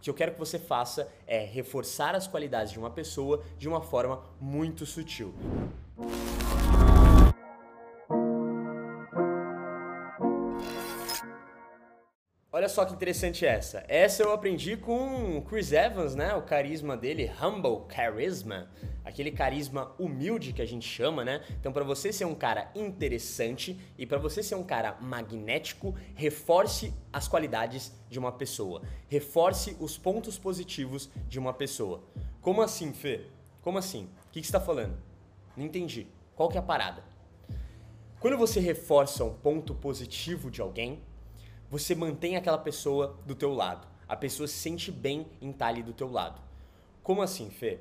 O que eu quero que você faça é reforçar as qualidades de uma pessoa de uma forma muito sutil. Olha só que interessante essa. Essa eu aprendi com Chris Evans, né? O carisma dele, humble charisma, aquele carisma humilde que a gente chama, né? Então, para você ser um cara interessante e para você ser um cara magnético, reforce as qualidades de uma pessoa. Reforce os pontos positivos de uma pessoa. Como assim, Fê? Como assim? O que, você está falando? Não entendi. Qual que é a parada? Quando você reforça um ponto positivo de alguém, você mantém aquela pessoa do teu lado. A pessoa se sente bem em estar ali do teu lado. Como assim, Fê?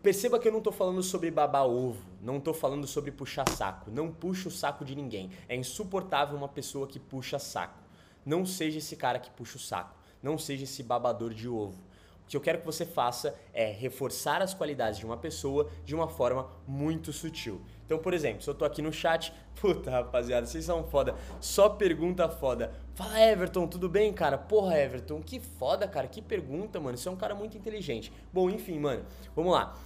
Perceba que eu não estou falando sobre babar ovo, não estou falando sobre puxar saco. Não puxa o saco de ninguém. É insuportável uma pessoa que puxa saco. Não seja esse cara que puxa o saco. Não seja esse babador de ovo. Que eu quero que você faça é reforçar as qualidades de uma pessoa de uma forma muito sutil. Então, por exemplo, se eu tô aqui no chat, puta rapaziada, vocês são foda, só pergunta foda. Fala Everton, tudo bem, cara? Porra, Everton, que foda, cara, que pergunta, mano. Você é um cara muito inteligente. Bom, enfim, mano, vamos lá.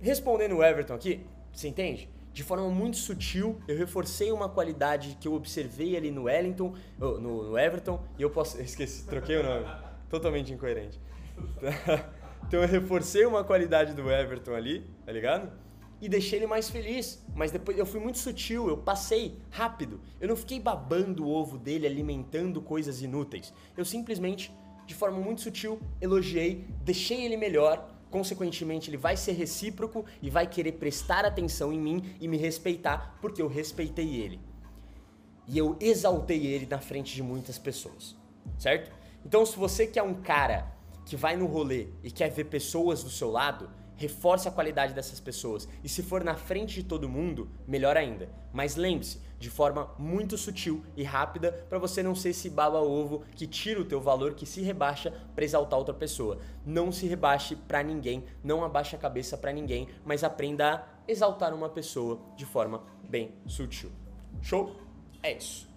Respondendo o Everton aqui, você entende? de forma muito sutil, eu reforcei uma qualidade que eu observei ali no Wellington, no, no Everton, e eu posso. Esqueci, troquei o nome. Totalmente incoerente. Então eu reforcei uma qualidade do Everton ali, tá ligado? E deixei ele mais feliz. Mas depois eu fui muito sutil, eu passei rápido. Eu não fiquei babando o ovo dele, alimentando coisas inúteis. Eu simplesmente, de forma muito sutil, elogiei, deixei ele melhor. Consequentemente, ele vai ser recíproco e vai querer prestar atenção em mim e me respeitar porque eu respeitei ele. E eu exaltei ele na frente de muitas pessoas, certo? Então, se você quer um cara que vai no rolê e quer ver pessoas do seu lado, reforce a qualidade dessas pessoas. E se for na frente de todo mundo, melhor ainda. Mas lembre-se, de forma muito sutil e rápida, para você não ser esse baba-ovo que tira o teu valor, que se rebaixa para exaltar outra pessoa. Não se rebaixe para ninguém, não abaixe a cabeça para ninguém, mas aprenda a exaltar uma pessoa de forma bem sutil. Show? É isso.